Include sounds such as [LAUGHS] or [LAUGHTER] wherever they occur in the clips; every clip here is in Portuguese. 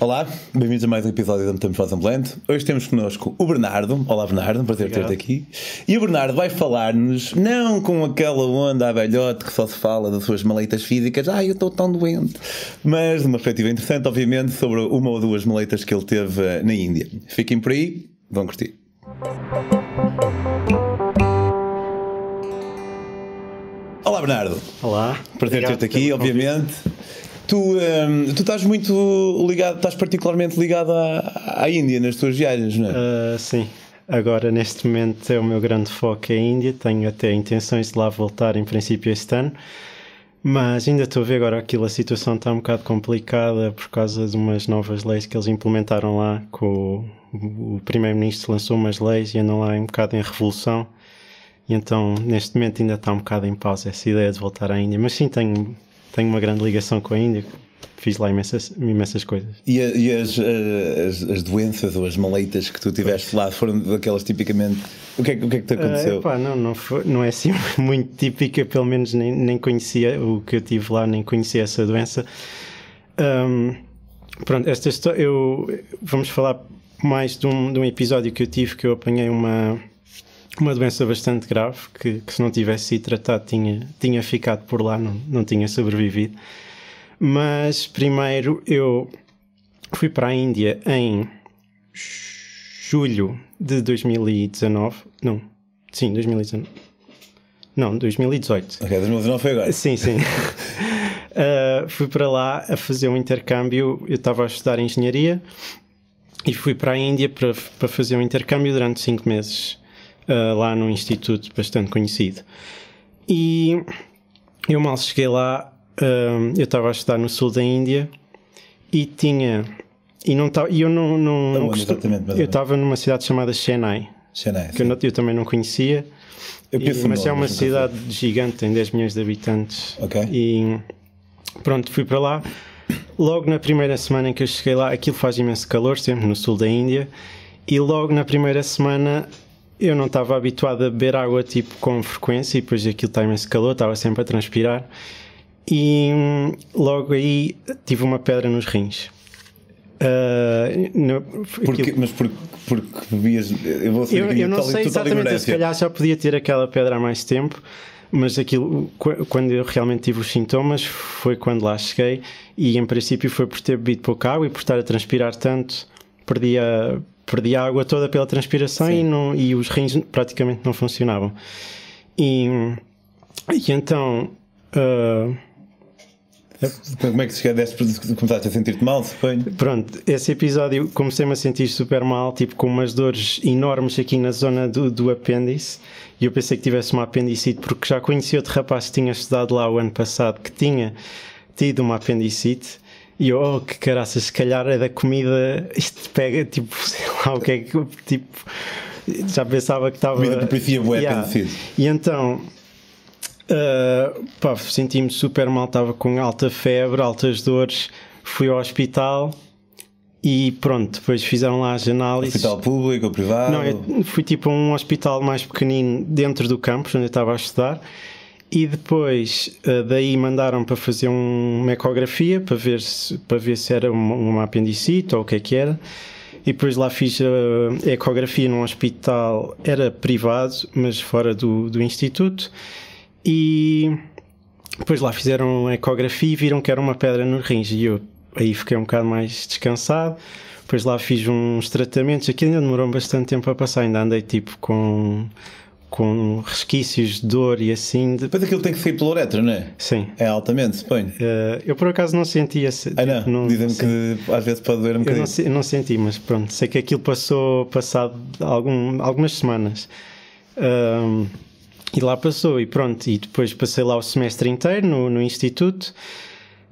Olá, bem-vindos a mais um episódio da Metamorfose Ambulante. Hoje temos connosco o Bernardo. Olá, Bernardo, um prazer ter-te aqui. E o Bernardo vai falar-nos, não com aquela onda a velhote que só se fala das suas maleitas físicas, ah, eu estou tão doente, mas de uma perspectiva interessante, obviamente, sobre uma ou duas maleitas que ele teve eh, na Índia. Fiquem por aí, vão curtir. Olá, Bernardo. Olá. Prazer ter-te aqui, obviamente. Tu, um, tu estás muito ligado, estás particularmente ligado à, à Índia nas tuas viagens, não é? Uh, sim. Agora, neste momento, é o meu grande foco é a Índia. Tenho até intenções de lá voltar, em princípio, este ano. Mas ainda estou a ver agora aquilo, a situação está um bocado complicada por causa de umas novas leis que eles implementaram lá. Com o, o Primeiro-Ministro lançou umas leis e andam lá um bocado em revolução. E então, neste momento, ainda está um bocado em pausa essa ideia de voltar à Índia. Mas sim, tenho tenho uma grande ligação com a Índia. Fiz lá imensas, imensas coisas. E, e as, as, as, doenças ou as maleitas que tu tiveste lá foram daquelas tipicamente. O que é, o que, é que te aconteceu? Uh, epá, não, não, foi, não é assim [LAUGHS] muito típica, pelo menos nem, nem conhecia o que eu tive lá, nem conhecia essa doença. Um, pronto, esta história. Eu, vamos falar mais de um, de um episódio que eu tive que eu apanhei uma uma doença bastante grave que, que, se não tivesse sido tratado tinha, tinha ficado por lá, não, não tinha sobrevivido. Mas primeiro eu fui para a Índia em julho de 2019. Não, sim, 2019. Não, 2018. Ok, 2019 foi agora. Sim, sim. uh, [LAUGHS] fui para lá a fazer um intercâmbio. Eu estava a estudar engenharia e fui para a Índia para, para fazer um intercâmbio durante cinco meses uh, lá num instituto bastante conhecido. E eu mal cheguei lá, uh, eu estava a estudar no sul da Índia e tinha. E não e eu não. não, não eu estava numa cidade chamada Chennai, Chennai que eu, eu, também não conhecia. E, mas é uma cidade gigante, tem 10 milhões de habitantes. Okay. E pronto, fui para lá. Logo na primeira semana em que eu cheguei lá, aquilo faz imenso calor, sempre no sul da Índia. E logo na primeira semana eu não estava habituado a beber água tipo com frequência e depois aquilo está imenso calor, estava sempre a transpirar e hum, logo aí tive uma pedra nos rins. Uh, no, porque. Mas porque, porque bebias. Eu, vou eu, eu não sei exatamente, se calhar já podia ter aquela pedra há mais tempo, mas aquilo, quando eu realmente tive os sintomas, foi quando lá cheguei e em princípio foi por ter bebido pouca água e por estar a transpirar tanto, perdi a, perdi a água toda pela transpiração e, não, e os rins praticamente não funcionavam. E, e então. Uh, como é que chegaste? Começaste a sentir-te mal, suponho? Pronto, esse episódio comecei-me a sentir super mal, tipo com umas dores enormes aqui na zona do, do apêndice. E eu pensei que tivesse uma apendicite, porque já conheci outro rapaz que tinha estudado lá o ano passado que tinha tido uma apendicite. E eu, oh, que caraças, se calhar é da comida, isto pega, tipo, [LAUGHS] sei lá o que é que, tipo, já pensava que estava. Comida propicia bué yeah. E então, uh, pá, senti-me super mal, estava com alta febre, altas dores, fui ao hospital e pronto, depois fizeram lá as análises. Hospital público ou privado? Não, fui tipo a um hospital mais pequenino dentro do campus onde eu estava a estudar e depois uh, daí mandaram para fazer um, uma ecografia para ver se, para ver se era uma, apendicite ou o que é que era. E depois lá fiz a ecografia num hospital, era privado, mas fora do, do instituto. E depois lá fizeram a ecografia e viram que era uma pedra no rins. E eu aí fiquei um bocado mais descansado. Depois lá fiz uns tratamentos. Aquilo ainda demorou bastante tempo a passar. Ainda andei tipo com com resquícios de dor e assim. Depois aquilo tem que sair pela uretra, não é? Sim. É altamente, suponho. Uh, eu por acaso não senti esse. Ah, não? não Dizem-me que às vezes pode doer um bocadinho. Eu não, não, senti, mas pronto, sei que aquilo passou passado algum, algumas semanas. Um, e lá passou, e pronto. E depois passei lá o semestre inteiro no, no Instituto.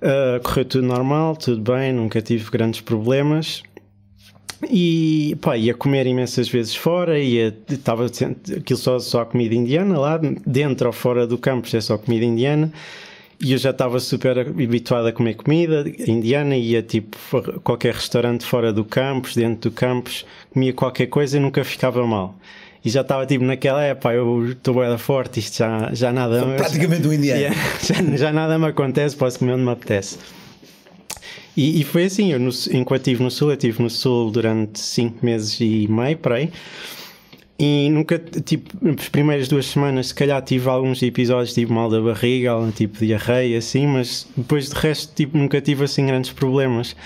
Uh, correu tudo normal, tudo bem, nunca tive grandes problemas. E pá, ia comer imensas vezes fora, ia, estava aquilo só, só comida indiana lá, dentro ou fora do campus é só comida indiana. E eu já estava super habituado a comer comida indiana, ia tipo qualquer restaurante fora do campus, dentro do campus, comia qualquer coisa e nunca ficava mal. E já estava tipo naquela, é pá, eu estou bem forte, isto já, já nada. Praticamente um indiano. Yeah, [LAUGHS] já, já nada me acontece, posso comer onde me apetece. E, e foi assim, eu no, enquanto estive no Sul, eu estive no Sul durante 5 meses e meio, por aí. E nunca, tipo, nas primeiras duas semanas, se calhar tive alguns episódios, tipo mal da barriga, tipo diarreia, assim, mas depois de resto, tipo, nunca tive assim grandes problemas.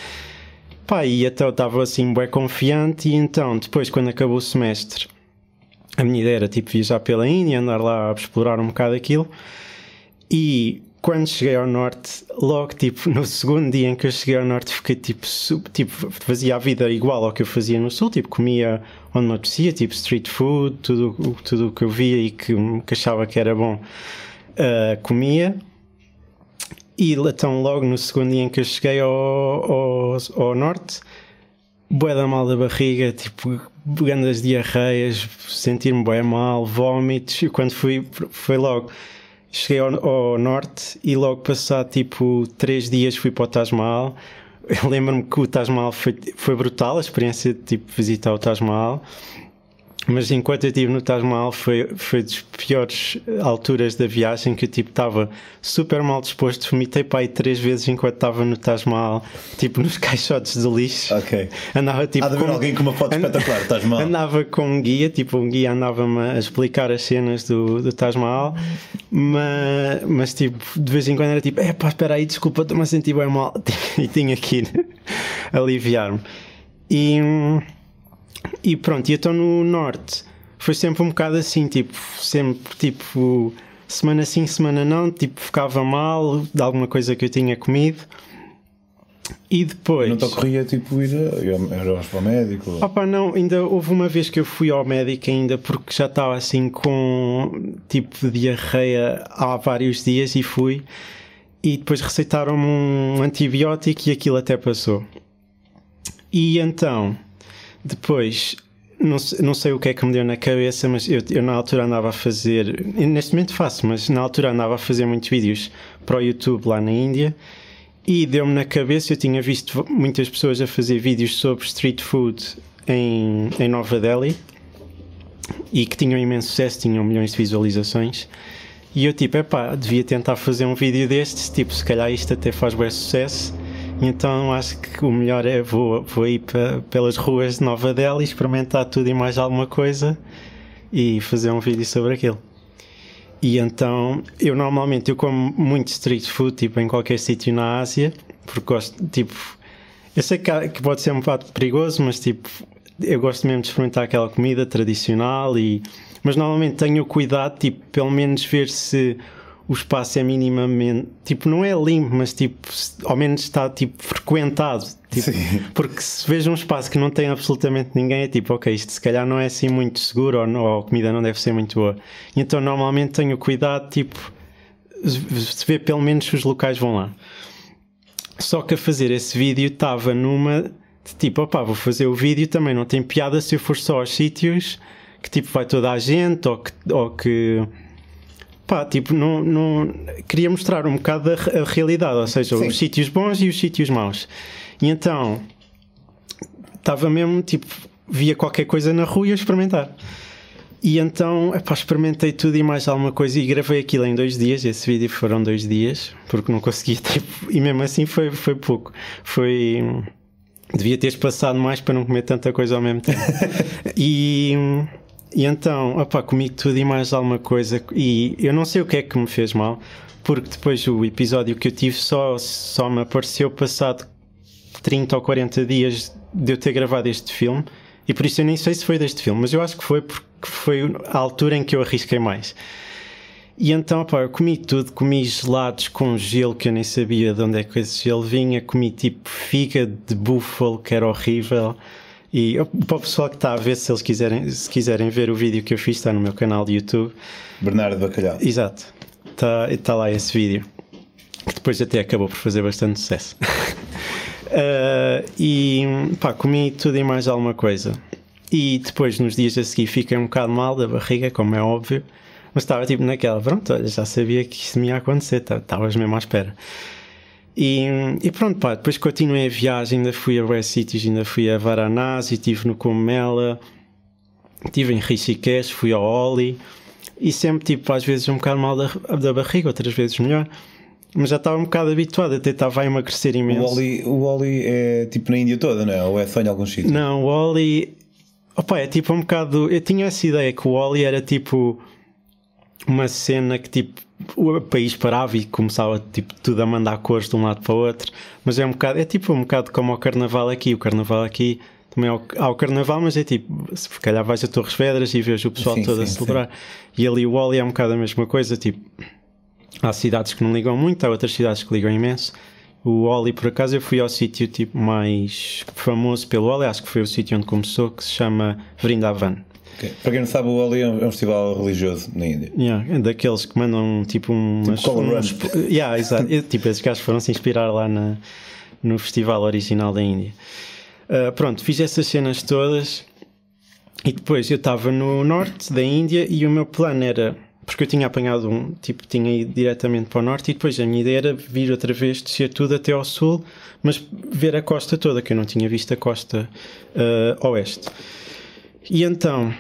Pá, e até eu estava assim bem confiante, e então, depois, quando acabou o semestre, a minha ideia era tipo viajar pela Índia, andar lá a explorar um bocado aquilo. E quando cheguei ao norte, logo tipo no segundo dia em que eu cheguei ao norte, fiquei tipo, tipo fazia a vida igual ao que eu fazia no sul, tipo comia onde me apetecia, tipo street food, tudo tudo o que eu via e que, que achava que era bom, uh, comia. E então logo no segundo dia em que eu cheguei ao, ao, ao norte, bué da mal da barriga, tipo grandes diarreias, sentir-me bem mal, vómitos, e quando fui, foi logo cheguei ao, ao, norte e logo passado tipo três dias fui para o Taj Mahal. Lembro-me que o Taj Mahal foi, foi brutal, a experiência de tipo, visitar o Taj Mahal. Mas enquanto eu estive no Taj Mahal foi, foi das piores alturas da viagem que eu tipo estava super mal disposto. Vomitei para aí três vezes enquanto estava no Taj Mahal, tipo nos [LAUGHS] caixotes de lixo. Ok. Andava tipo. Há de com... alguém com uma foto espetacular Taj Mahal. Andava com um guia, tipo um guia andava-me a explicar as cenas do, do Taj Mahal, mas, mas tipo de vez em quando era tipo, é pá, espera aí, desculpa, estou-me a sentir bem mal. [LAUGHS] e tinha que ir [LAUGHS] aliviar-me. E. E pronto, e então no norte foi sempre um bocado assim, tipo, sempre tipo, semana sim, semana não, tipo, ficava mal de alguma coisa que eu tinha comido. E depois. Não te ocorria tipo ir a, ao médico? Opa, não, ainda houve uma vez que eu fui ao médico ainda porque já estava assim com tipo de diarreia há vários dias e fui e depois receitaram-me um antibiótico e aquilo até passou. E então depois, não, não sei o que é que me deu na cabeça, mas eu, eu na altura andava a fazer, neste momento faço, mas na altura andava a fazer muitos vídeos para o YouTube lá na Índia e deu-me na cabeça, eu tinha visto muitas pessoas a fazer vídeos sobre street food em, em Nova Delhi e que tinham imenso sucesso, tinham milhões de visualizações. E eu tipo, epá, devia tentar fazer um vídeo destes, tipo, se calhar isto até faz bem sucesso então acho que o melhor é vou, vou ir pelas ruas de Nova Delhi, experimentar tudo e mais alguma coisa e fazer um vídeo sobre aquilo. E então eu normalmente eu como muito street food tipo em qualquer sítio na Ásia, porque gosto tipo eu sei que, que pode ser um bocado perigoso, mas tipo eu gosto mesmo de experimentar aquela comida tradicional e mas normalmente tenho cuidado tipo pelo menos ver se o espaço é minimamente, tipo, não é limpo, mas tipo, ao menos está tipo frequentado. Tipo, porque se vejo um espaço que não tem absolutamente ninguém, é tipo, ok, isto se calhar não é assim muito seguro ou, ou a comida não deve ser muito boa. Então normalmente tenho cuidado, tipo, se vê pelo menos os locais vão lá. Só que a fazer esse vídeo estava numa de tipo, opá, vou fazer o vídeo também, não tem piada se eu for só aos sítios que tipo vai toda a gente ou que, ou que pá, tipo, não, não, queria mostrar um bocado a, a realidade, ou seja, Sim. os sítios bons e os sítios maus. E então, estava mesmo, tipo, via qualquer coisa na rua e ia experimentar. E então, epá, experimentei tudo e mais alguma coisa e gravei aquilo em dois dias. Esse vídeo foram dois dias, porque não conseguia, [LAUGHS] tipo, e mesmo assim foi, foi pouco. Foi. Devia teres passado mais para não comer tanta coisa ao mesmo tempo. [LAUGHS] e e então, opá, comi tudo e mais alguma coisa. E eu não sei o que é que me fez mal, porque depois o episódio que eu tive só, só me apareceu passado 30 ou 40 dias de eu ter gravado este filme. E por isso eu nem sei se foi deste filme, mas eu acho que foi porque foi a altura em que eu arrisquei mais. E então, opá, eu comi tudo, comi gelados com gelo que eu nem sabia de onde é que esse gelo vinha, comi tipo fígado de búfalo que era horrível. E para o pessoal que está a ver, se eles quiserem, se quiserem ver o vídeo que eu fiz, está no meu canal de YouTube. Bernardo Bacalhau. Exato. Está, está lá esse vídeo. Que depois até acabou por fazer bastante sucesso. [LAUGHS] uh, e pá, comi tudo e mais alguma coisa. E depois, nos dias a seguir, fiquei um bocado mal da barriga, como é óbvio. Mas estava tipo naquela, pronto, olha, já sabia que isso me ia acontecer, estavas mesmo à espera. E, e, pronto, pá, depois continuei a viagem, ainda fui a West Cities, ainda fui a Varanasi, estive no Comela, estive em Rishikesh, fui ao Oli, e sempre, tipo, às vezes um bocado mal da, da barriga, outras vezes melhor. mas já estava um bocado habituado, até estava a emagrecer imenso. O Oli, o Oli é tipo na Índia toda, não é? Ou é só em alguns sítios? Não, o Oli. Opa, é tipo um bocado. Eu tinha essa ideia que o Oli era tipo uma cena que tipo o país parava e começava tipo tudo a mandar cores de um lado para o outro, mas é um bocado, é tipo um bocado como o carnaval aqui. O carnaval aqui também há o carnaval, mas é tipo, se calhar vais a Torres Vedras e vês o pessoal sim, todo sim, a celebrar. Sim. E ali o Oli é um bocado a mesma coisa, tipo, há cidades que não ligam muito, há outras cidades que ligam imenso. O Oli, por acaso, eu fui ao sítio tipo, mais famoso pelo Oli, acho que foi o sítio onde começou, que se chama Vrindavan. Para quem não sabe, o Oli é um, festival religioso na Índia. Yeah, é daqueles que mandam tipo umas. Tipo uns, yeah, exato. tipo, esses gajos foram se inspirar lá na, no festival original da Índia. Uh, pronto, fiz essas cenas todas e depois eu estava no norte da Índia e o meu plano era porque eu tinha apanhado um, tipo, tinha ido diretamente para o norte e depois a minha ideia era vir outra vez, descer tudo até ao sul, mas ver a costa toda, que eu não tinha visto a costa uh, oeste. E então,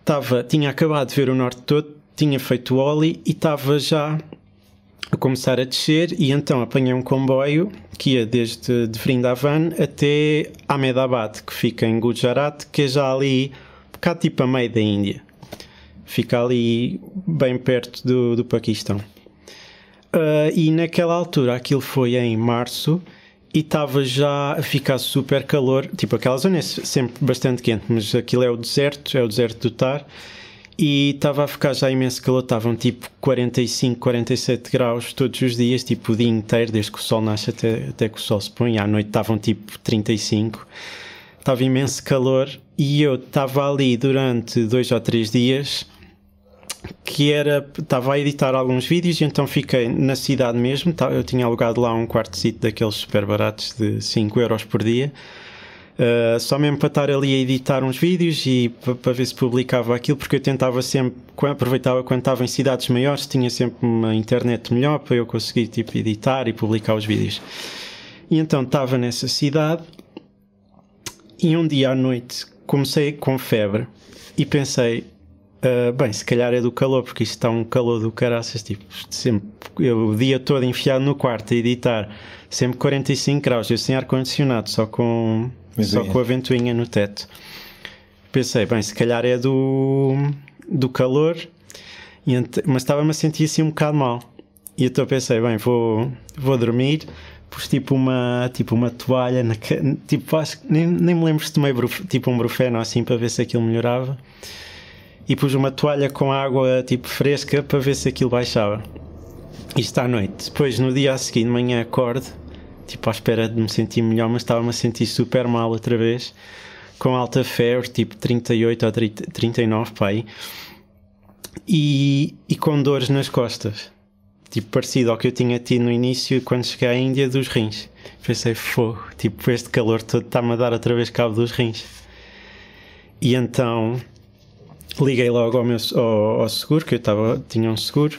estava, tinha acabado de ver o norte todo, tinha feito o Oli e estava já a começar a descer e então apanhei um comboio que ia desde de Vrindavan até Ahmedabad, que fica em Gujarat, que é já ali, bocado tipo a meio da Índia fica ali bem perto do, do Paquistão. Uh, e naquela altura, aquilo foi em março e estava já a ficar super calor. Tipo, aquela zona é sempre bastante quente, mas aquilo é o deserto, é o deserto do Tar. E estava a ficar já imenso calor, estavam tipo 45, 47 graus todos os dias, tipo o dia inteiro, desde que o sol nasce até, até que o sol se põe. À noite estavam tipo 35, estava imenso calor e eu estava ali durante dois ou três dias que era, estava a editar alguns vídeos e então fiquei na cidade mesmo, eu tinha alugado lá um quarto sítio daqueles super baratos de 5 euros por dia, uh, só mesmo para estar ali a editar uns vídeos e para ver se publicava aquilo, porque eu tentava sempre, aproveitava quando estava em cidades maiores, tinha sempre uma internet melhor para eu conseguir tipo, editar e publicar os vídeos. E então estava nessa cidade e um dia à noite comecei com febre e pensei, Uh, bem, se calhar é do calor, porque isto está um calor do caraças, tipo, sempre, eu o dia todo enfiado no quarto a editar, sempre 45 graus, eu sem ar-condicionado, só com, só com a ventoinha no teto. Pensei, bem, se calhar é do, do calor, mas estava-me a sentir assim um bocado mal. E então pensei, bem, vou, vou dormir, pus tipo uma, tipo uma toalha, na, tipo, acho, nem, nem me lembro se tomei tipo um brufeno assim para ver se aquilo melhorava e pus uma toalha com água tipo fresca para ver se aquilo baixava. Isto à noite. Depois, no dia a seguir, de manhã, acordo, tipo à espera de me sentir melhor, mas estava-me a sentir super mal outra vez, com alta febre, tipo 38 ou 30, 39, pai, e, e com dores nas costas, tipo parecido ao que eu tinha tido no início quando cheguei à Índia dos rins. Pensei, fogo, tipo, este calor todo está-me a dar outra vez cabo dos rins. E então liguei logo ao, meu, ao, ao seguro, que eu tava, tinha um seguro.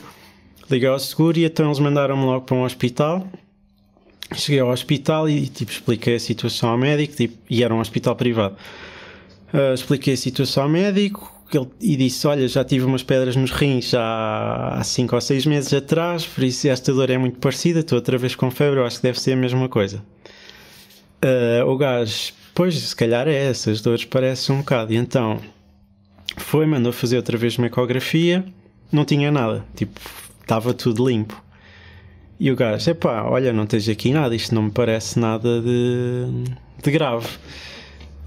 Liguei ao seguro e então eles mandaram-me logo para um hospital. Cheguei ao hospital e tipo, expliquei a situação ao médico tipo, e era um hospital privado. Uh, expliquei a situação ao médico ele, e disse: Olha, já tive umas pedras nos rins há 5 ou 6 meses atrás, por isso esta dor é muito parecida. Estou outra vez com febre, eu acho que deve ser a mesma coisa. Uh, o gajo, pois, se calhar é, essas dores parecem um bocado. E então foi, mandou fazer outra vez uma ecografia, não tinha nada, tipo, estava tudo limpo. E o gajo, epá, olha, não tens aqui nada, isto não me parece nada de, de grave.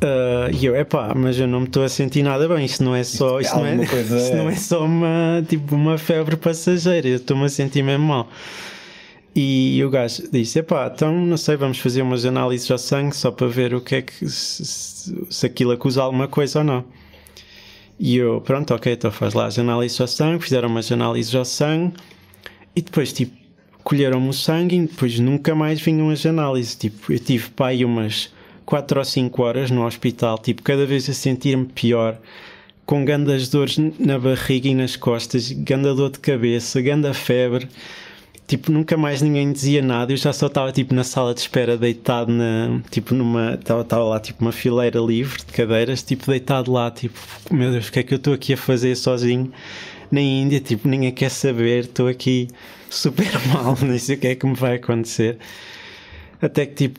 Uh, e eu, epá, mas eu não me estou a sentir nada bem, isto não é só, isto não é, [LAUGHS] isto não é só uma, tipo, uma febre passageira, eu estou-me a sentir mesmo mal. E o gajo disse: Epá, então não sei, vamos fazer umas análises ao sangue só para ver o que é que se, se aquilo acusa alguma coisa ou não. E eu, pronto, ok, então faz lá as análises ao sangue, fizeram umas análises ao sangue e depois, tipo, colheram-me o sangue e depois nunca mais vinham as análises. Tipo, eu tive pai umas 4 ou 5 horas no hospital, tipo, cada vez a sentir-me pior, com grandes dores na barriga e nas costas, ganda dor de cabeça, ganda febre tipo, nunca mais ninguém dizia nada. Eu já só estava tipo na sala de espera, deitado na, tipo, numa, estava lá tipo uma fileira livre de cadeiras, tipo, deitado lá, tipo, meu Deus, o que é que eu estou aqui a fazer sozinho? na Índia, tipo, ninguém quer saber, estou aqui super [LAUGHS] mal, nem sei o que é que me vai acontecer. Até que, tipo,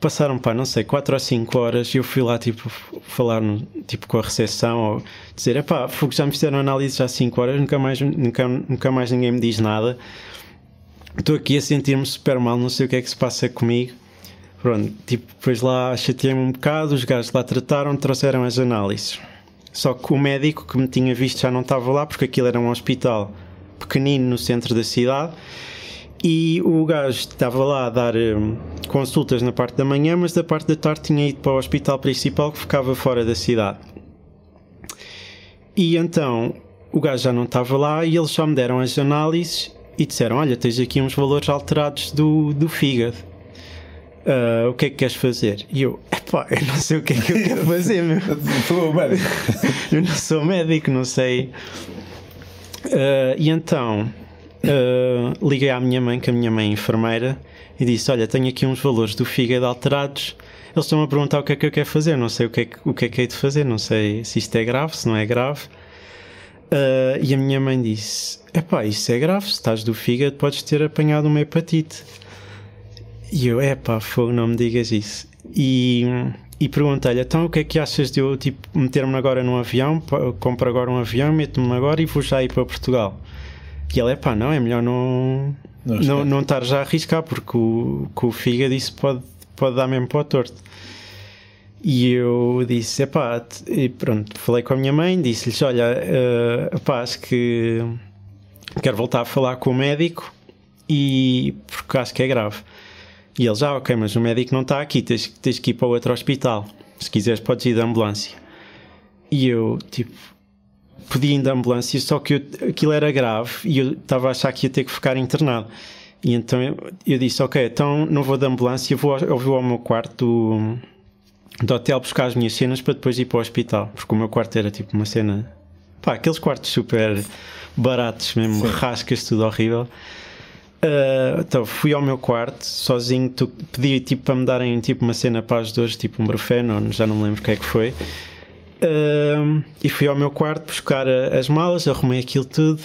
passaram, pá, não sei, 4 ou 5 horas e eu fui lá, tipo, falar tipo, com a recepção ou dizer, pá, já me fizeram análise há 5 horas, nunca mais, nunca, nunca mais ninguém me diz nada. Estou aqui a sentir-me super mal, não sei o que é que se passa comigo. Pronto, tipo, depois lá chateei-me um bocado, os gajos lá trataram, trouxeram as análises. Só que o médico que me tinha visto já não estava lá, porque aquilo era um hospital pequenino no centro da cidade e o gajo estava lá a dar um, consultas na parte da manhã, mas da parte da tarde tinha ido para o hospital principal que ficava fora da cidade. E então o gajo já não estava lá e eles só me deram as análises e disseram: Olha, tens aqui uns valores alterados do, do fígado. Uh, o que é que queres fazer? E eu, epá, eu não sei o que é que eu quero fazer, meu. [LAUGHS] Sou médico. [LAUGHS] eu não sou médico, não sei. Uh, e então uh, liguei à minha mãe, que a minha mãe é enfermeira, e disse: Olha, tenho aqui uns valores do fígado alterados. Eles estão a perguntar o que é que eu quero fazer. Não sei o que é que, o que, é que hei de fazer. Não sei se isto é grave, se não é grave. Uh, e a minha mãe disse: Epá, isso é grave. Se estás do fígado, podes ter apanhado uma hepatite. E eu: Epá, fogo, não me digas isso. E, e perguntei-lhe: Então, o que é que achas de eu tipo, meter-me agora num avião? Compro agora um avião, meto-me agora e vou já ir para Portugal. E ele é pá, não, é melhor não, não, não, não estar já a arriscar, porque o, com o fígado isso pode, pode dar mesmo para o torto. E eu disse, é pá, e pronto, falei com a minha mãe, disse-lhes: Olha, uh, acho que quero voltar a falar com o médico e porque acho que é grave. E ele já, ah, ok, mas o médico não está aqui, tens, tens que ir para outro hospital. Se quiseres, podes ir da ambulância. E eu, tipo, podia ir da ambulância, só que eu, aquilo era grave e eu estava a achar que ia ter que ficar internado. E então eu, eu disse: Ok, então não vou da ambulância, vou, eu vou ao meu quarto do, do hotel buscar as minhas cenas para depois ir para o hospital, porque o meu quarto era tipo uma cena. Pá, aqueles quartos super baratos, mesmo, Sim. rascas, tudo horrível. Uh, então fui ao meu quarto sozinho, pedi tipo para me darem tipo uma cena para as dores, tipo um brufeno, já não me lembro o que é que foi. Uh, e fui ao meu quarto buscar as malas, arrumei aquilo tudo.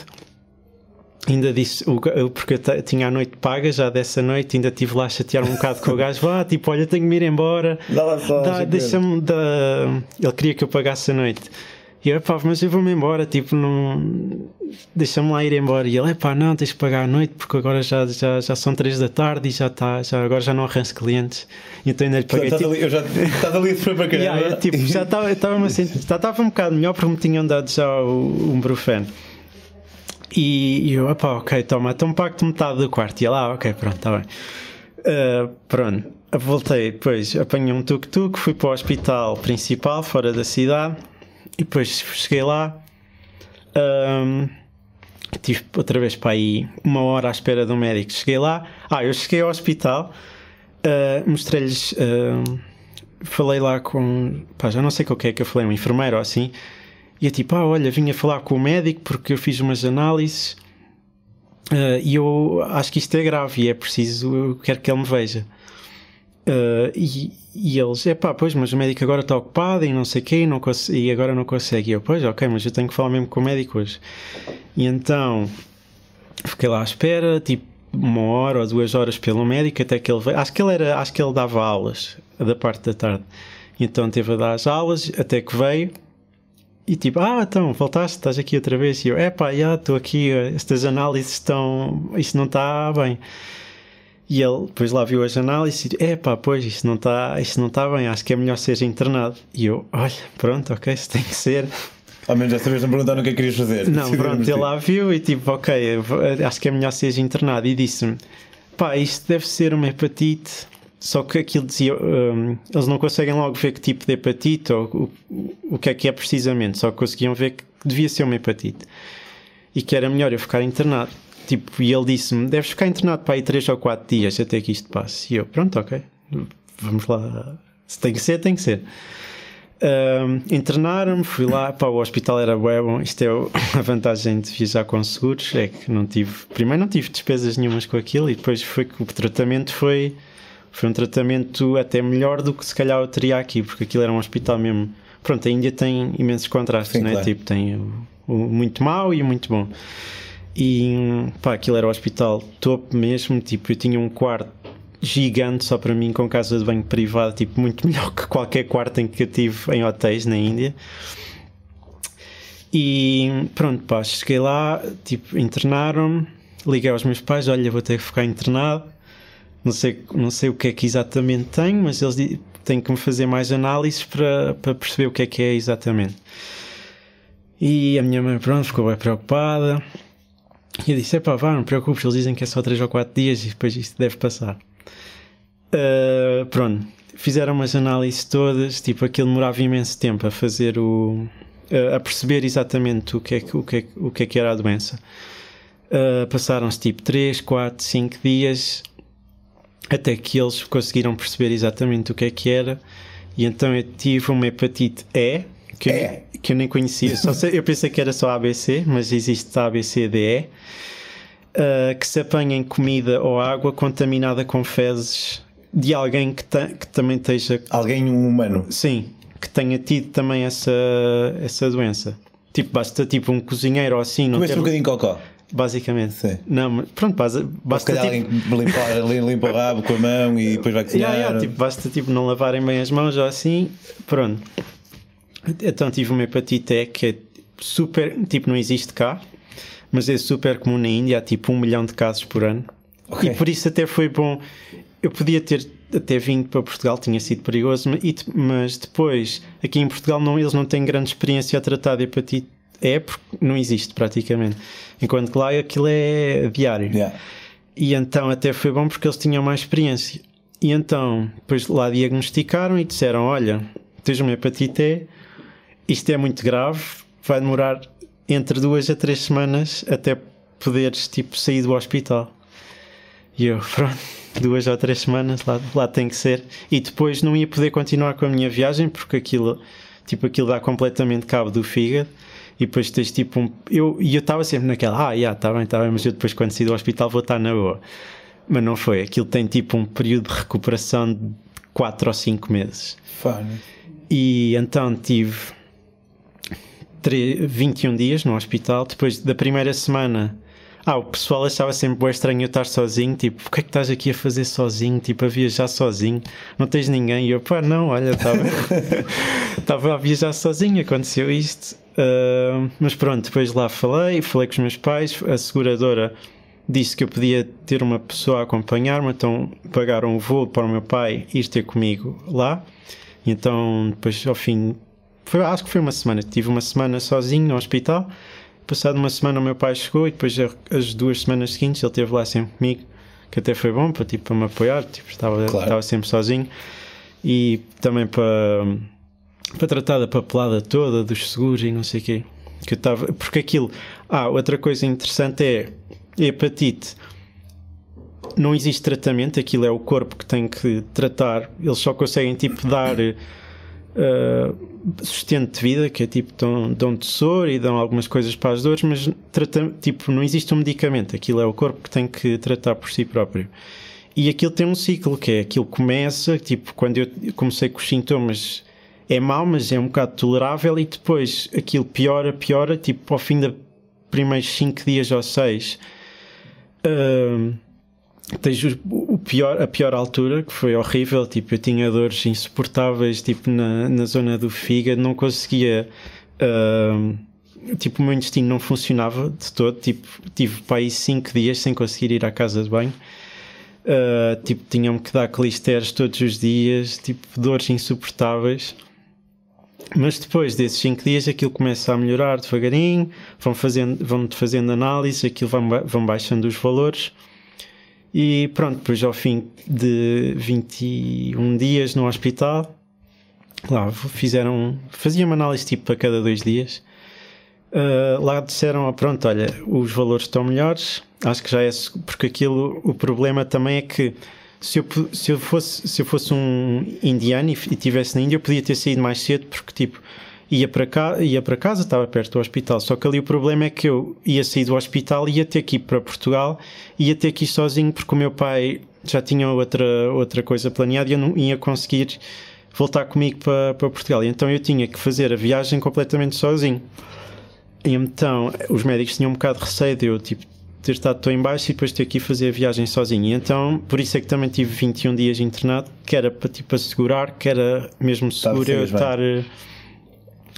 Ainda disse, porque eu tinha a noite paga já dessa noite, ainda estive lá a chatear um bocado com o gajo. Vá, tipo, olha, tenho que me ir embora. Dá lá só. Deixa-me. Ele queria que eu pagasse a noite. E eu, pá, mas eu vou-me embora, tipo, não. Deixa-me lá ir embora. E ele, pá, não, tens que pagar a noite porque agora já, já, já são 3 da tarde e já está, já, agora já não arranjo clientes. E então ainda lhe paguei. tipo... ali, eu já estava ali foi para caramba. Yeah, tipo, já estava, estava, assim, estava um bocado melhor porque me tinham dado já o, um brufen. E, e eu, pá, ok, toma, então pacto metade do quarto. E ele, ah, ok, pronto, está bem. Uh, pronto, voltei, depois apanhei um tuk-tuk, fui para o hospital principal, fora da cidade e depois cheguei lá, um, tive outra vez para aí uma hora à espera de um médico. Cheguei lá, ah, eu cheguei ao hospital, uh, mostrei-lhes, uh, falei lá com, pá, já não sei com o que é que eu falei, um enfermeiro ou assim, e é tipo, ah, olha, vim a falar com o médico porque eu fiz umas análises uh, e eu acho que isto é grave e é preciso, eu quero que ele me veja. Uh, e, e eles, é pá, pois, mas o médico agora está ocupado e não sei o quê, não e agora não consegue. E eu, pois, ok, mas eu tenho que falar mesmo com o médico hoje. E então fiquei lá à espera, tipo uma hora ou duas horas pelo médico até que ele veio. Acho que ele era, acho que ele dava aulas da parte da tarde. Então teve a dar as aulas até que veio. E tipo, ah, então, voltaste, estás aqui outra vez. E eu, é pá, já estou aqui, estas análises estão. Isso não está bem. E ele depois lá viu as análises e disse: É pá, pois, isto não está não tá bem, acho que é melhor seres internado. E eu: Olha, pronto, ok, isso tem que ser. Ao menos desta vez não perguntaram o que é que querias fazer. Não, pronto, ele lá viu e tipo: Ok, acho que é melhor seres internado. E disse-me: Pá, isto deve ser uma hepatite. Só que aquilo dizia, um, eles não conseguem logo ver que tipo de hepatite ou o, o que é que é precisamente, só conseguiam ver que devia ser uma hepatite e que era melhor eu ficar internado. Tipo, e ele disse-me: Deves ficar internado para aí 3 ou 4 dias até que isto passe. E eu: Pronto, ok, vamos lá. Se tem que ser, tem que ser. Uh, internaram-me, fui lá, para o hospital era bom. Isto é [LAUGHS] a vantagem de viajar com seguros: é que não tive, primeiro não tive despesas nenhumas com aquilo, e depois foi que o tratamento foi, foi um tratamento até melhor do que se calhar eu teria aqui, porque aquilo era um hospital mesmo. Pronto, a Índia tem imensos contrastes, Sim, né? Claro. Tipo, tem o, o muito mau e o muito bom. E pá, aquilo era o hospital topo mesmo, tipo, eu tinha um quarto gigante só para mim com casa de banho privada, tipo, muito [LAUGHS] melhor que qualquer quarto em que eu tive em hotéis na Índia. E pronto, pá, cheguei lá, tipo, internaram-me, liguei aos meus pais, olha, vou ter que ficar internado. Não sei, não sei o que é que exatamente tenho, mas eles têm que me fazer mais análises para, para perceber o que é que é exatamente. E a minha mãe, pronto, ficou bem preocupada. E eu disse: pá, vá, não preocupes, eles dizem que é só 3 ou 4 dias e depois isto deve passar. Uh, pronto, fizeram umas análises todas, tipo, aquilo demorava imenso tempo a fazer o. a perceber exatamente o que é que, o que, é, o que, é que era a doença. Uh, Passaram-se tipo 3, 4, 5 dias até que eles conseguiram perceber exatamente o que é que era. E então eu tive uma hepatite E, que, é. eu, que eu nem conhecia. Só sei, eu pensei que era só ABC, mas existe ABCDE, uh, que se apanha em comida ou água contaminada com fezes de alguém que, que também esteja. Alguém humano. Sim, que tenha tido também essa, essa doença. Tipo, basta tipo um cozinheiro ou assim. Comeste ter... um bocadinho de cocó. Basicamente. Sim. Não, pronto, basta. basta tipo... alguém limpa, limpa o rabo com a mão e [LAUGHS] depois vai cozinhar. Yeah, yeah, tipo, basta tipo, não lavarem bem as mãos ou assim. Pronto. Então tive uma hepatite E que é super. Tipo, não existe cá, mas é super comum na Índia. Há tipo um milhão de casos por ano. Okay. E por isso até foi bom. Eu podia ter até vindo para Portugal, tinha sido perigoso, mas depois, aqui em Portugal, não, eles não têm grande experiência a tratar de hepatite E porque não existe praticamente. Enquanto que lá aquilo é diário. Yeah. E então até foi bom porque eles tinham mais experiência. E então, depois lá diagnosticaram e disseram: Olha, tens uma hepatite E, isto é muito grave, vai demorar entre duas a três semanas até poderes tipo sair do hospital. E eu, pronto, duas ou três semanas lá, lá tem que ser. E depois não ia poder continuar com a minha viagem porque aquilo, tipo, aquilo dá completamente cabo do fígado e depois tens tipo um. Eu, e eu estava sempre naquela, ah, já, está bem, está bem, mas eu depois quando sair do hospital vou estar na boa. Mas não foi, aquilo tem tipo um período de recuperação de 4 ou 5 meses. Funny. E então tive 3, 21 dias no hospital, depois da primeira semana. Ah, o pessoal achava sempre bem estranho eu estar sozinho, tipo, o que é que estás aqui a fazer sozinho, tipo, a viajar sozinho, não tens ninguém? E eu, pá, não, olha, estava [LAUGHS] a viajar sozinho, aconteceu isto. Uh, mas pronto, depois lá falei, falei com os meus pais, a seguradora disse que eu podia ter uma pessoa a acompanhar-me, então pagaram o voo para o meu pai ir ter comigo lá. Então, depois ao fim, foi, acho que foi uma semana, tive uma semana sozinho no hospital. Passado uma semana, o meu pai chegou e depois as duas semanas seguintes ele esteve lá sempre comigo, que até foi bom para, tipo, para me apoiar, tipo, estava, claro. estava sempre sozinho e também para para tratar da papelada toda, dos seguros e não sei o quê. Que eu estava. Porque aquilo. Ah, outra coisa interessante é. Hepatite. Não existe tratamento, aquilo é o corpo que tem que tratar. Eles só conseguem, tipo, dar. Uh, sustento de vida, que é tipo, dão, dão de soro e dão algumas coisas para as dores, mas tipo, não existe um medicamento, aquilo é o corpo que tem que tratar por si próprio. E aquilo tem um ciclo, que é aquilo começa, tipo, quando eu comecei com os sintomas é mau, mas é um bocado tolerável e depois aquilo piora, piora, tipo ao fim de primeiros 5 dias ou 6 uh, tens o, pior, a pior altura, que foi horrível, tipo eu tinha dores insuportáveis tipo na, na zona do fígado, não conseguia uh, tipo o meu intestino não funcionava de todo, tipo tive para aí 5 dias sem conseguir ir à casa de banho uh, tipo tinham-me que dar clisteres todos os dias, tipo dores insuportáveis mas depois desses 5 dias aquilo começa a melhorar devagarinho, vão fazendo, vão fazendo análise, aquilo vão, vão baixando os valores e pronto, depois ao fim de 21 dias no hospital, lá fizeram, faziam uma análise tipo a cada dois dias. Uh, lá disseram, pronto, olha, os valores estão melhores, acho que já é, porque aquilo, o problema também é que se eu, se eu, fosse, se eu fosse um indiano e estivesse na Índia, eu podia ter saído mais cedo, porque tipo, ia para, cá, ia para casa, estava perto do hospital. Só que ali o problema é que eu ia sair do hospital e ia ter que ir para Portugal, ia ter que ir sozinho, porque o meu pai já tinha outra, outra coisa planeada e eu não ia conseguir voltar comigo para, para Portugal. E então eu tinha que fazer a viagem completamente sozinho. e então os médicos tinham um bocado de receio de eu tipo, ter estado tão em baixo e depois ter que ir fazer a viagem sozinho. E então, por isso é que também tive 21 dias internado, que era para tipo, assegurar que era mesmo seguro eu estar, eu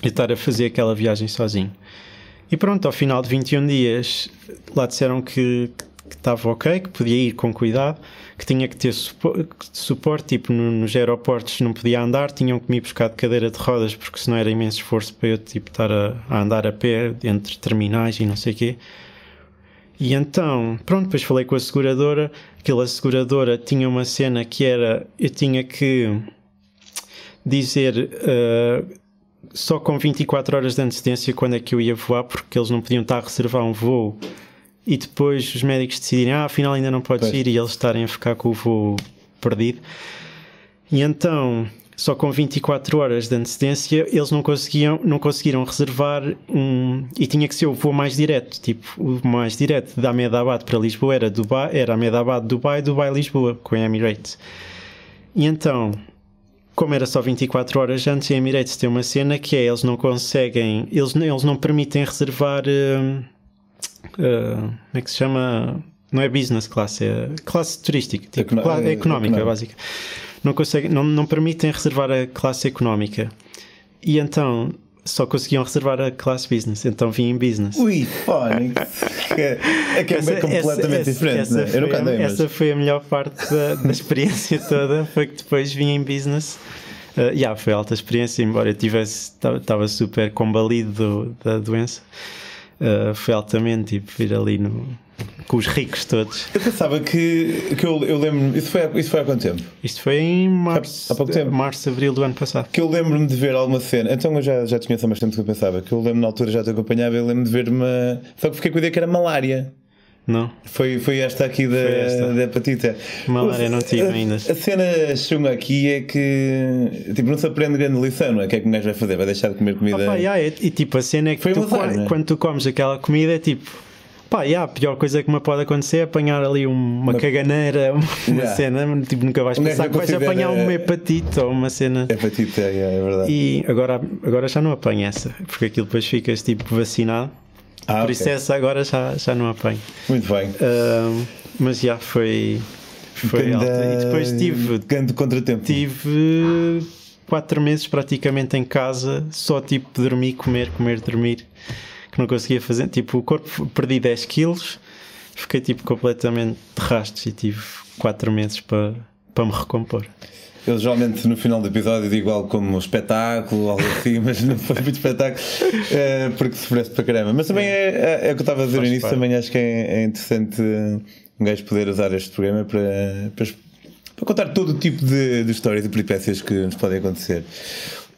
estar a fazer aquela viagem sozinho. E pronto, ao final de 21 dias, lá disseram que, que estava ok, que podia ir com cuidado, que tinha que ter suporte, tipo no, nos aeroportos não podia andar, tinham que me buscar de cadeira de rodas porque senão era imenso esforço para eu tipo, estar a, a andar a pé entre terminais e não sei o quê. E então, pronto, depois falei com a seguradora, aquela seguradora tinha uma cena que era, eu tinha que dizer uh, só com 24 horas de antecedência quando é que eu ia voar, porque eles não podiam estar a reservar um voo e depois os médicos decidirem, ah, afinal ainda não podes pois. ir e eles estarem a ficar com o voo perdido. E então, só com 24 horas de antecedência, eles não conseguiam, não conseguiram reservar um e tinha que ser o voo mais direto, tipo, o mais direto da Ahmedabad para Lisboa era Dubai, era Ahmedabad, Dubai, Dubai, Lisboa, com a Emirates. E então, como era só 24 horas antes, a Emirates tem uma cena que é eles não conseguem, eles, eles não permitem reservar uh, uh, como é que se chama? Não é business class, é classe turística, tipo, Econo classe, económica, básica. Não, conseguem, não, não permitem reservar a classe económica. E então só conseguiam reservar a classe business, então vim em business. Ui, Phonics! é que é essa, completamente essa, diferente, essa, né? Eu nunca andei, mas... Essa foi a melhor parte da, da experiência [LAUGHS] toda, foi que depois vim em business. Uh, yeah, foi alta experiência, embora eu tivesse, estava super combalido da doença. Uh, foi altamente, tipo, ir ali no, com os ricos todos. Eu pensava que, que eu, eu lembro. Isso foi, isso foi há quanto tempo? Isto foi em março, há, pouco tempo. março, abril do ano passado. Que eu lembro-me de ver alguma cena. Então eu já, já te conheço há mais tempo que eu pensava. Que eu lembro na altura já te acompanhava. Eu lembro de ver uma. Só que fiquei com a ideia que era malária. Não. Foi, foi esta aqui da, esta. da hepatite. Malária não tive ainda. A cena chunga aqui é que tipo, não se aprende grande lição, não é? O que é que o gajo vai fazer? Vai deixar de comer comida. Opa, yeah, e, tipo, a cena é que tu, azar, é? quando tu comes aquela comida é tipo. Pá, yeah, a pior coisa que me pode acontecer é apanhar ali uma, uma caganeira, [LAUGHS] uma yeah. cena, tipo, nunca vais pensar que vais apanhar uma hepatite ou uma cena. Hepatite, é, é verdade. E agora, agora já não apanho essa, porque aquilo depois ficas tipo vacinado ah, Por okay. isso essa agora já, já não apanho. Muito bem. Uh, mas já foi. Foi Ganda... alta. E depois tive. Grande contratempo. Tive quatro meses praticamente em casa, só tipo dormir, comer, comer, dormir, que não conseguia fazer. Tipo, o corpo perdi 10 quilos, fiquei tipo completamente de rastros e tive quatro meses para, para me recompor. Eu geralmente no final do episódio digo algo como espetáculo, algo assim, [LAUGHS] mas não foi muito espetáculo é, porque sofreste para caramba. Mas também é, é, é o que eu estava a dizer no início, também acho que é, é, interessante um gajo poder usar este programa para, para, para contar todo o tipo de, de histórias e peripécias que nos podem acontecer.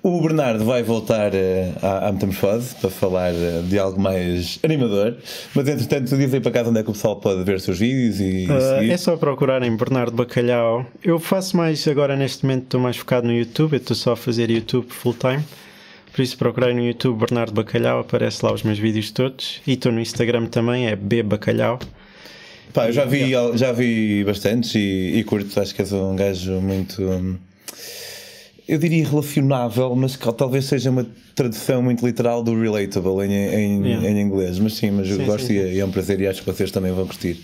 O Bernardo vai voltar uh, à, à Metamorfose para falar uh, de algo mais animador, mas entretanto diz aí para casa onde é que o pessoal pode ver os seus vídeos e, uh, É só procurarem Bernardo Bacalhau. Eu faço mais agora neste momento, estou mais focado no YouTube, eu estou só a fazer YouTube full time. Por isso procurei no YouTube Bernardo Bacalhau, aparece lá os meus vídeos todos. E estou no Instagram também, é B Bacalhau. Pá, eu já vi, já vi bastantes e, e curto, acho que és um gajo muito. Eu diria relacionável, mas que talvez seja uma tradução muito literal do relatable em, em, yeah. em inglês. Mas sim, mas eu sim, gosto sim, e, é um prazer e acho que vocês também vão curtir.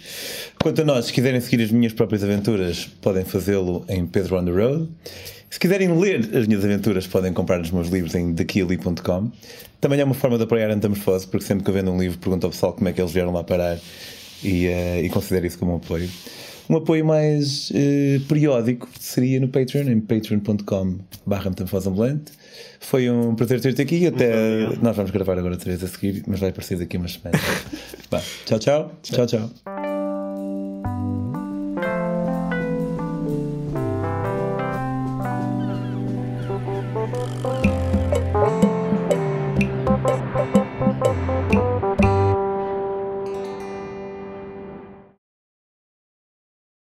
Quanto a nós, se quiserem seguir as minhas próprias aventuras, podem fazê-lo em Pedro on the Road. Se quiserem ler as minhas aventuras, podem comprar os meus livros em daquili.com. Também é uma forma de apoiar a Antamorfose, porque sempre que eu vendo um livro, pergunto ao pessoal como é que eles vieram lá parar e, uh, e considero isso como um apoio. Um apoio mais uh, periódico seria no Patreon, em patreon.com barra Foi um prazer ter-te aqui. Até nós vamos gravar agora vez a seguir, mas vai aparecer daqui umas semanas. [LAUGHS] tchau, tchau. Tchau, tchau. tchau.